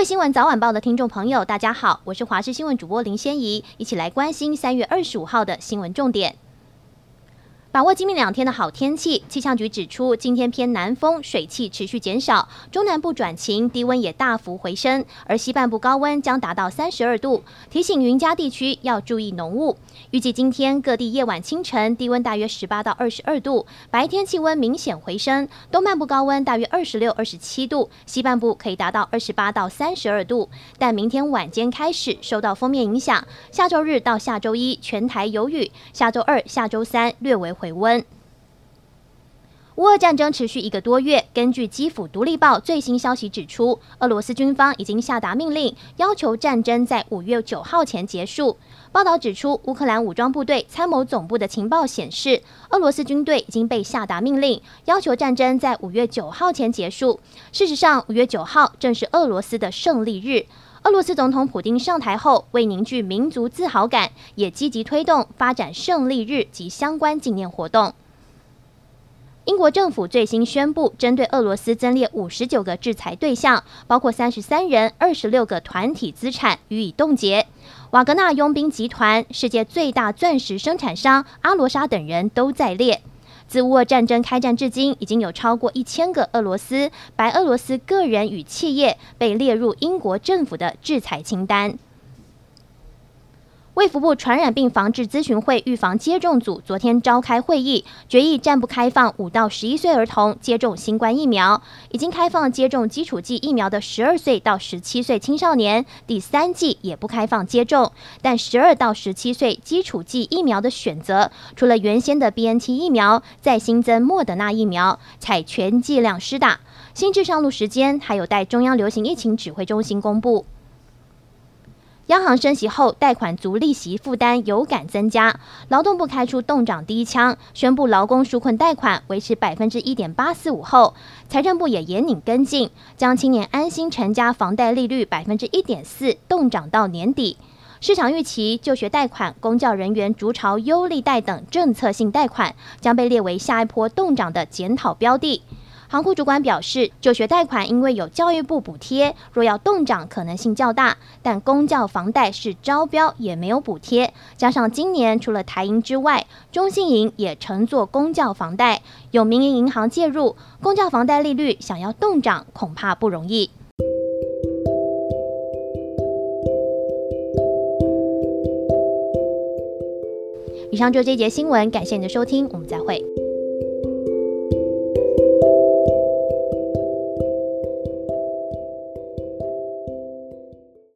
各位新闻早晚报的听众朋友，大家好，我是华视新闻主播林仙怡，一起来关心三月二十五号的新闻重点。把握今明两天的好天气，气象局指出，今天偏南风，水汽持续减少，中南部转晴，低温也大幅回升，而西半部高温将达到三十二度，提醒云嘉地区要注意浓雾。预计今天各地夜晚清晨低温大约十八到二十二度，白天气温明显回升，东半部高温大约二十六、二十七度，西半部可以达到二十八到三十二度。但明天晚间开始受到锋面影响，下周日到下周一全台有雨，下周二、下周三略为回温。乌俄战争持续一个多月，根据基辅独立报最新消息指出，俄罗斯军方已经下达命令，要求战争在五月九号前结束。报道指出，乌克兰武装部队参谋总部的情报显示，俄罗斯军队已经被下达命令，要求战争在五月九号前结束。事实上，五月九号正是俄罗斯的胜利日。俄罗斯总统普丁上台后，为凝聚民族自豪感，也积极推动发展胜利日及相关纪念活动。英国政府最新宣布，针对俄罗斯增列五十九个制裁对象，包括三十三人、二十六个团体资产予以冻结。瓦格纳佣兵集团、世界最大钻石生产商阿罗莎等人都在列。自乌俄战争开战至今，已经有超过一千个俄罗斯、白俄罗斯个人与企业被列入英国政府的制裁清单。卫福部传染病防治咨询会预防接种组昨天召开会议，决议暂不开放五到十一岁儿童接种新冠疫苗。已经开放接种基础剂疫苗的十二岁到十七岁青少年，第三剂也不开放接种。但十二到十七岁基础剂疫苗的选择，除了原先的 BNT 疫苗，再新增莫德纳疫苗，采全剂量施打。新制上路时间还有待中央流行疫情指挥中心公布。央行升息后，贷款族利息负担有感增加。劳动部开出冻涨第一枪，宣布劳工纾困贷款维持百分之一点八四五后，财政部也严拧跟进，将青年安心成家房贷利率百分之一点四冻涨到年底。市场预期就学贷款、公教人员逐巢优利贷等政策性贷款将被列为下一波冻涨的检讨标的。行库主管表示，就学贷款因为有教育部补贴，若要动涨可能性较大，但公教房贷是招标也没有补贴，加上今年除了台银之外，中信银也承做公教房贷，有民营银行介入，公教房贷利率想要动涨恐怕不容易。以上就这节新闻，感谢你的收听，我们再会。